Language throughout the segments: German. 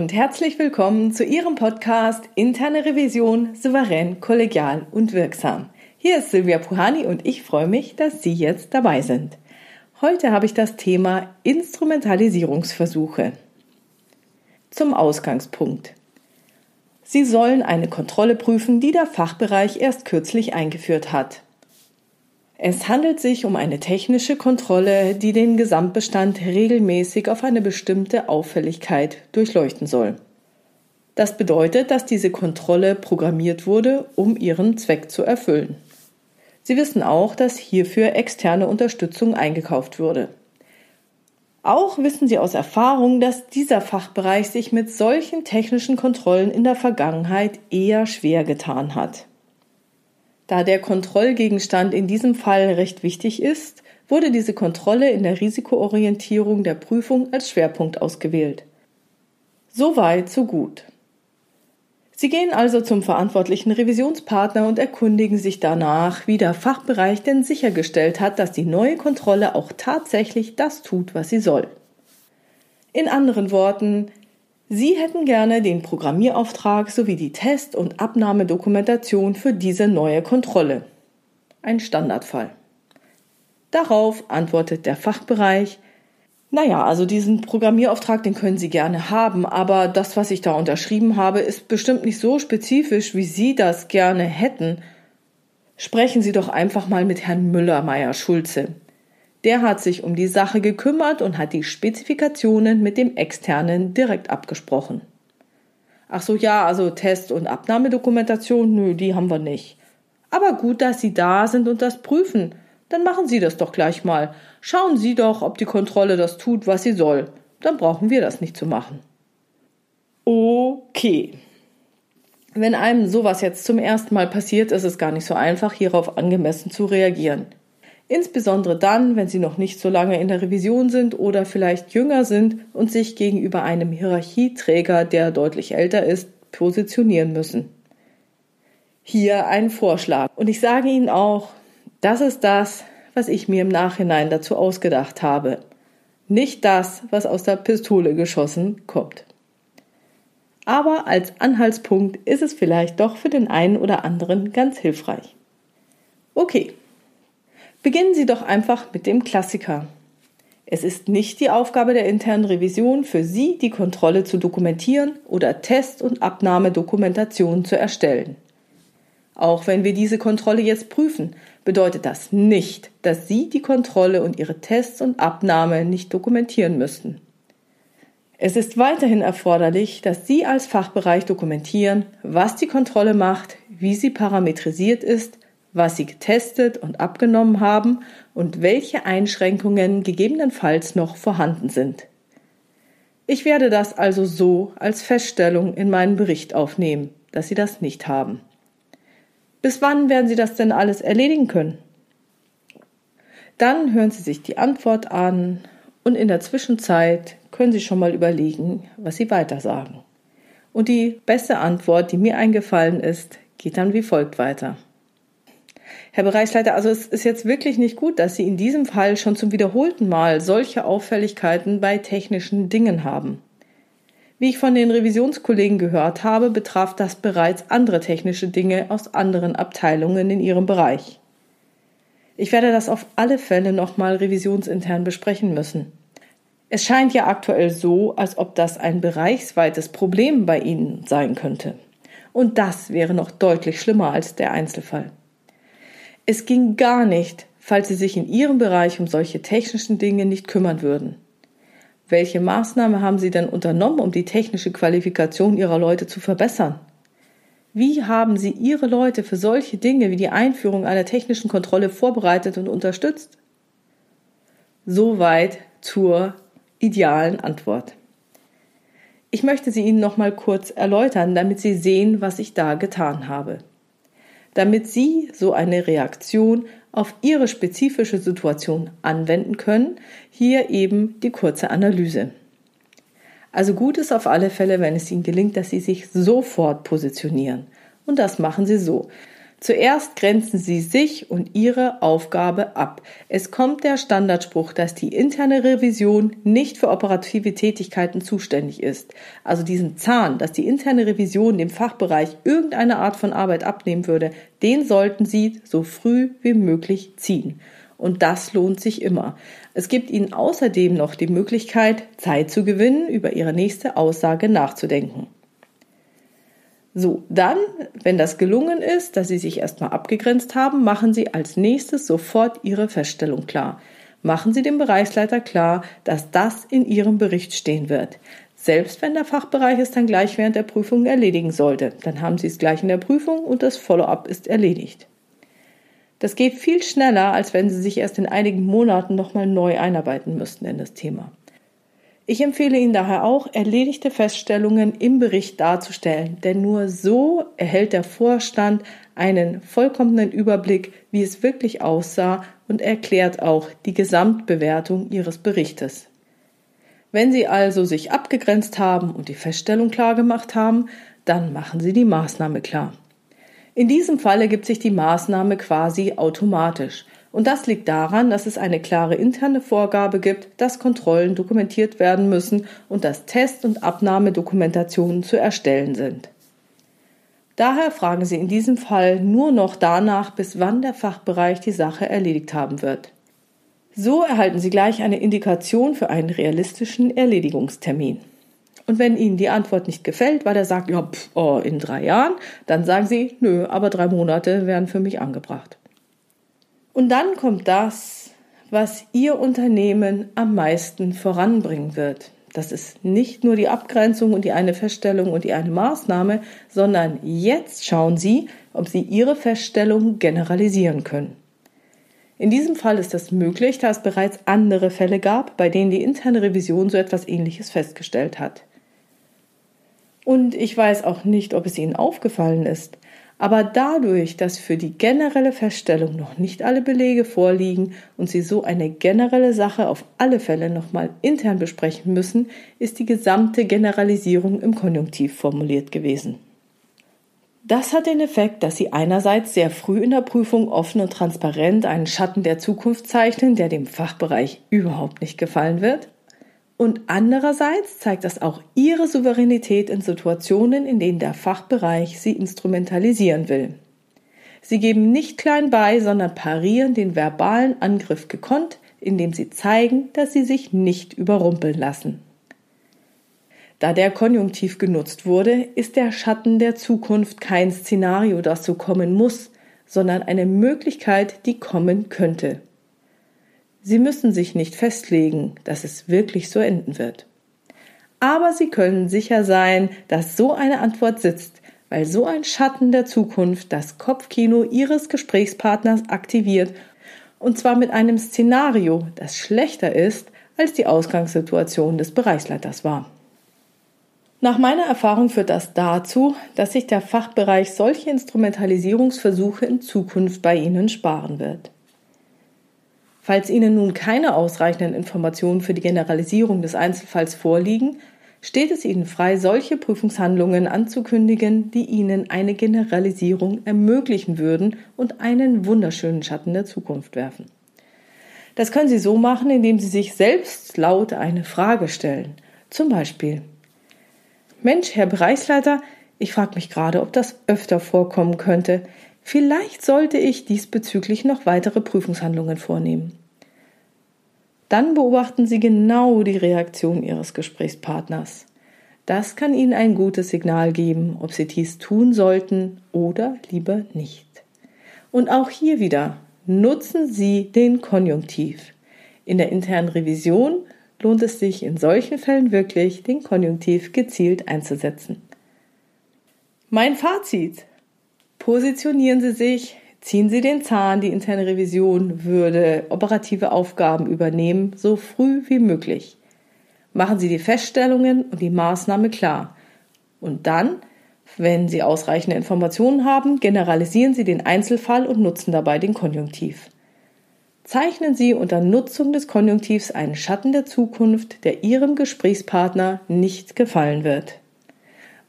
Und herzlich willkommen zu Ihrem Podcast Interne Revision souverän, kollegial und wirksam. Hier ist Silvia Puhani und ich freue mich, dass Sie jetzt dabei sind. Heute habe ich das Thema Instrumentalisierungsversuche. Zum Ausgangspunkt. Sie sollen eine Kontrolle prüfen, die der Fachbereich erst kürzlich eingeführt hat. Es handelt sich um eine technische Kontrolle, die den Gesamtbestand regelmäßig auf eine bestimmte Auffälligkeit durchleuchten soll. Das bedeutet, dass diese Kontrolle programmiert wurde, um ihren Zweck zu erfüllen. Sie wissen auch, dass hierfür externe Unterstützung eingekauft wurde. Auch wissen Sie aus Erfahrung, dass dieser Fachbereich sich mit solchen technischen Kontrollen in der Vergangenheit eher schwer getan hat. Da der Kontrollgegenstand in diesem Fall recht wichtig ist, wurde diese Kontrolle in der Risikoorientierung der Prüfung als Schwerpunkt ausgewählt. So weit, so gut. Sie gehen also zum verantwortlichen Revisionspartner und erkundigen sich danach, wie der Fachbereich denn sichergestellt hat, dass die neue Kontrolle auch tatsächlich das tut, was sie soll. In anderen Worten, Sie hätten gerne den Programmierauftrag sowie die Test- und Abnahmedokumentation für diese neue Kontrolle. Ein Standardfall. Darauf antwortet der Fachbereich, naja, also diesen Programmierauftrag, den können Sie gerne haben, aber das, was ich da unterschrieben habe, ist bestimmt nicht so spezifisch, wie Sie das gerne hätten. Sprechen Sie doch einfach mal mit Herrn Müller-Meyer-Schulze. Der hat sich um die Sache gekümmert und hat die Spezifikationen mit dem externen direkt abgesprochen. Ach so, ja, also Test- und Abnahmedokumentation, nö, die haben wir nicht. Aber gut, dass Sie da sind und das prüfen. Dann machen Sie das doch gleich mal. Schauen Sie doch, ob die Kontrolle das tut, was sie soll. Dann brauchen wir das nicht zu machen. Okay. Wenn einem sowas jetzt zum ersten Mal passiert, ist es gar nicht so einfach, hierauf angemessen zu reagieren. Insbesondere dann, wenn sie noch nicht so lange in der Revision sind oder vielleicht jünger sind und sich gegenüber einem Hierarchieträger, der deutlich älter ist, positionieren müssen. Hier ein Vorschlag. Und ich sage Ihnen auch, das ist das, was ich mir im Nachhinein dazu ausgedacht habe. Nicht das, was aus der Pistole geschossen kommt. Aber als Anhaltspunkt ist es vielleicht doch für den einen oder anderen ganz hilfreich. Okay, Beginnen Sie doch einfach mit dem Klassiker. Es ist nicht die Aufgabe der internen Revision, für Sie die Kontrolle zu dokumentieren oder Test- und Abnahmedokumentation zu erstellen. Auch wenn wir diese Kontrolle jetzt prüfen, bedeutet das nicht, dass Sie die Kontrolle und Ihre Tests und Abnahme nicht dokumentieren müssten. Es ist weiterhin erforderlich, dass Sie als Fachbereich dokumentieren, was die Kontrolle macht, wie sie parametrisiert ist, was sie getestet und abgenommen haben und welche Einschränkungen gegebenenfalls noch vorhanden sind. Ich werde das also so als Feststellung in meinen Bericht aufnehmen, dass Sie das nicht haben. Bis wann werden Sie das denn alles erledigen können? Dann hören Sie sich die Antwort an und in der Zwischenzeit können Sie schon mal überlegen, was Sie weiter sagen. Und die beste Antwort, die mir eingefallen ist, geht dann wie folgt weiter. Herr Bereichsleiter, also es ist jetzt wirklich nicht gut, dass Sie in diesem Fall schon zum wiederholten Mal solche Auffälligkeiten bei technischen Dingen haben. Wie ich von den Revisionskollegen gehört habe, betraf das bereits andere technische Dinge aus anderen Abteilungen in ihrem Bereich. Ich werde das auf alle Fälle nochmal revisionsintern besprechen müssen. Es scheint ja aktuell so, als ob das ein bereichsweites Problem bei Ihnen sein könnte. Und das wäre noch deutlich schlimmer als der Einzelfall. Es ging gar nicht, falls Sie sich in Ihrem Bereich um solche technischen Dinge nicht kümmern würden. Welche Maßnahme haben Sie denn unternommen, um die technische Qualifikation Ihrer Leute zu verbessern? Wie haben Sie Ihre Leute für solche Dinge wie die Einführung einer technischen Kontrolle vorbereitet und unterstützt? Soweit zur idealen Antwort. Ich möchte sie Ihnen noch mal kurz erläutern, damit Sie sehen, was ich da getan habe damit Sie so eine Reaktion auf Ihre spezifische Situation anwenden können. Hier eben die kurze Analyse. Also gut ist auf alle Fälle, wenn es Ihnen gelingt, dass Sie sich sofort positionieren. Und das machen Sie so. Zuerst grenzen Sie sich und Ihre Aufgabe ab. Es kommt der Standardspruch, dass die interne Revision nicht für operative Tätigkeiten zuständig ist. Also diesen Zahn, dass die interne Revision dem Fachbereich irgendeine Art von Arbeit abnehmen würde, den sollten Sie so früh wie möglich ziehen. Und das lohnt sich immer. Es gibt Ihnen außerdem noch die Möglichkeit, Zeit zu gewinnen, über Ihre nächste Aussage nachzudenken. So, dann, wenn das gelungen ist, dass Sie sich erstmal abgegrenzt haben, machen Sie als nächstes sofort Ihre Feststellung klar. Machen Sie dem Bereichsleiter klar, dass das in Ihrem Bericht stehen wird. Selbst wenn der Fachbereich es dann gleich während der Prüfung erledigen sollte, dann haben Sie es gleich in der Prüfung und das Follow-up ist erledigt. Das geht viel schneller, als wenn Sie sich erst in einigen Monaten nochmal neu einarbeiten müssten in das Thema. Ich empfehle Ihnen daher auch, erledigte Feststellungen im Bericht darzustellen, denn nur so erhält der Vorstand einen vollkommenen Überblick, wie es wirklich aussah und erklärt auch die Gesamtbewertung Ihres Berichtes. Wenn Sie also sich abgegrenzt haben und die Feststellung klar gemacht haben, dann machen Sie die Maßnahme klar. In diesem Fall ergibt sich die Maßnahme quasi automatisch. Und das liegt daran, dass es eine klare interne Vorgabe gibt, dass Kontrollen dokumentiert werden müssen und dass Test- und Abnahmedokumentationen zu erstellen sind. Daher fragen Sie in diesem Fall nur noch danach, bis wann der Fachbereich die Sache erledigt haben wird. So erhalten Sie gleich eine Indikation für einen realistischen Erledigungstermin. Und wenn Ihnen die Antwort nicht gefällt, weil er sagt, ja, pff, oh, in drei Jahren, dann sagen Sie, nö, aber drei Monate wären für mich angebracht. Und dann kommt das, was Ihr Unternehmen am meisten voranbringen wird. Das ist nicht nur die Abgrenzung und die eine Feststellung und die eine Maßnahme, sondern jetzt schauen Sie, ob Sie Ihre Feststellung generalisieren können. In diesem Fall ist das möglich, da es bereits andere Fälle gab, bei denen die interne Revision so etwas Ähnliches festgestellt hat. Und ich weiß auch nicht, ob es Ihnen aufgefallen ist, aber dadurch, dass für die generelle Feststellung noch nicht alle Belege vorliegen und Sie so eine generelle Sache auf alle Fälle nochmal intern besprechen müssen, ist die gesamte Generalisierung im Konjunktiv formuliert gewesen. Das hat den Effekt, dass Sie einerseits sehr früh in der Prüfung offen und transparent einen Schatten der Zukunft zeichnen, der dem Fachbereich überhaupt nicht gefallen wird, und andererseits zeigt das auch ihre Souveränität in Situationen, in denen der Fachbereich sie instrumentalisieren will. Sie geben nicht klein bei, sondern parieren den verbalen Angriff gekonnt, indem sie zeigen, dass sie sich nicht überrumpeln lassen. Da der Konjunktiv genutzt wurde, ist der Schatten der Zukunft kein Szenario, das so kommen muss, sondern eine Möglichkeit, die kommen könnte. Sie müssen sich nicht festlegen, dass es wirklich so enden wird. Aber Sie können sicher sein, dass so eine Antwort sitzt, weil so ein Schatten der Zukunft das Kopfkino Ihres Gesprächspartners aktiviert, und zwar mit einem Szenario, das schlechter ist, als die Ausgangssituation des Bereichsleiters war. Nach meiner Erfahrung führt das dazu, dass sich der Fachbereich solche Instrumentalisierungsversuche in Zukunft bei Ihnen sparen wird. Falls Ihnen nun keine ausreichenden Informationen für die Generalisierung des Einzelfalls vorliegen, steht es Ihnen frei, solche Prüfungshandlungen anzukündigen, die Ihnen eine Generalisierung ermöglichen würden und einen wunderschönen Schatten der Zukunft werfen. Das können Sie so machen, indem Sie sich selbst laut eine Frage stellen. Zum Beispiel, Mensch, Herr Bereichsleiter, ich frage mich gerade, ob das öfter vorkommen könnte. Vielleicht sollte ich diesbezüglich noch weitere Prüfungshandlungen vornehmen. Dann beobachten Sie genau die Reaktion Ihres Gesprächspartners. Das kann Ihnen ein gutes Signal geben, ob Sie dies tun sollten oder lieber nicht. Und auch hier wieder nutzen Sie den Konjunktiv. In der internen Revision lohnt es sich in solchen Fällen wirklich, den Konjunktiv gezielt einzusetzen. Mein Fazit. Positionieren Sie sich Ziehen Sie den Zahn, die interne Revision würde operative Aufgaben übernehmen, so früh wie möglich. Machen Sie die Feststellungen und die Maßnahme klar. Und dann, wenn Sie ausreichende Informationen haben, generalisieren Sie den Einzelfall und nutzen dabei den Konjunktiv. Zeichnen Sie unter Nutzung des Konjunktivs einen Schatten der Zukunft, der Ihrem Gesprächspartner nicht gefallen wird.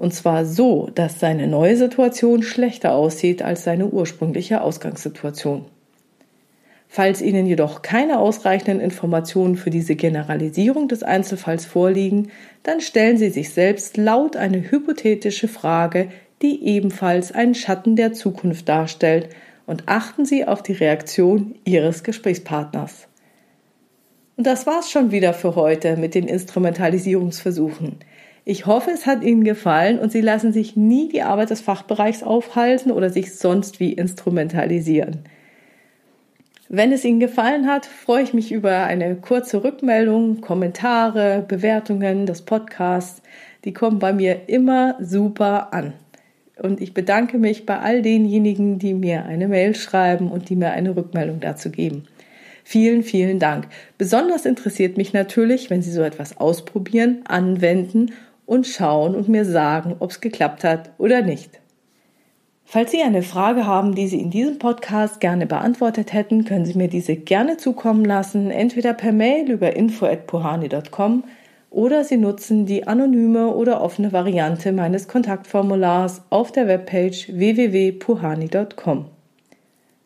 Und zwar so, dass seine neue Situation schlechter aussieht als seine ursprüngliche Ausgangssituation. Falls Ihnen jedoch keine ausreichenden Informationen für diese Generalisierung des Einzelfalls vorliegen, dann stellen Sie sich selbst laut eine hypothetische Frage, die ebenfalls einen Schatten der Zukunft darstellt, und achten Sie auf die Reaktion Ihres Gesprächspartners. Und das war's schon wieder für heute mit den Instrumentalisierungsversuchen. Ich hoffe, es hat Ihnen gefallen und Sie lassen sich nie die Arbeit des Fachbereichs aufhalten oder sich sonst wie instrumentalisieren. Wenn es Ihnen gefallen hat, freue ich mich über eine kurze Rückmeldung, Kommentare, Bewertungen des Podcasts. Die kommen bei mir immer super an. Und ich bedanke mich bei all denjenigen, die mir eine Mail schreiben und die mir eine Rückmeldung dazu geben. Vielen, vielen Dank. Besonders interessiert mich natürlich, wenn Sie so etwas ausprobieren, anwenden und schauen und mir sagen, ob es geklappt hat oder nicht. Falls Sie eine Frage haben, die Sie in diesem Podcast gerne beantwortet hätten, können Sie mir diese gerne zukommen lassen, entweder per Mail über info@puhani.com oder Sie nutzen die anonyme oder offene Variante meines Kontaktformulars auf der Webpage www.puhani.com.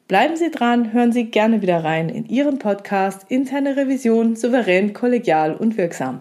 Bleiben Sie dran, hören Sie gerne wieder rein in Ihren Podcast Interne Revision souverän, kollegial und wirksam.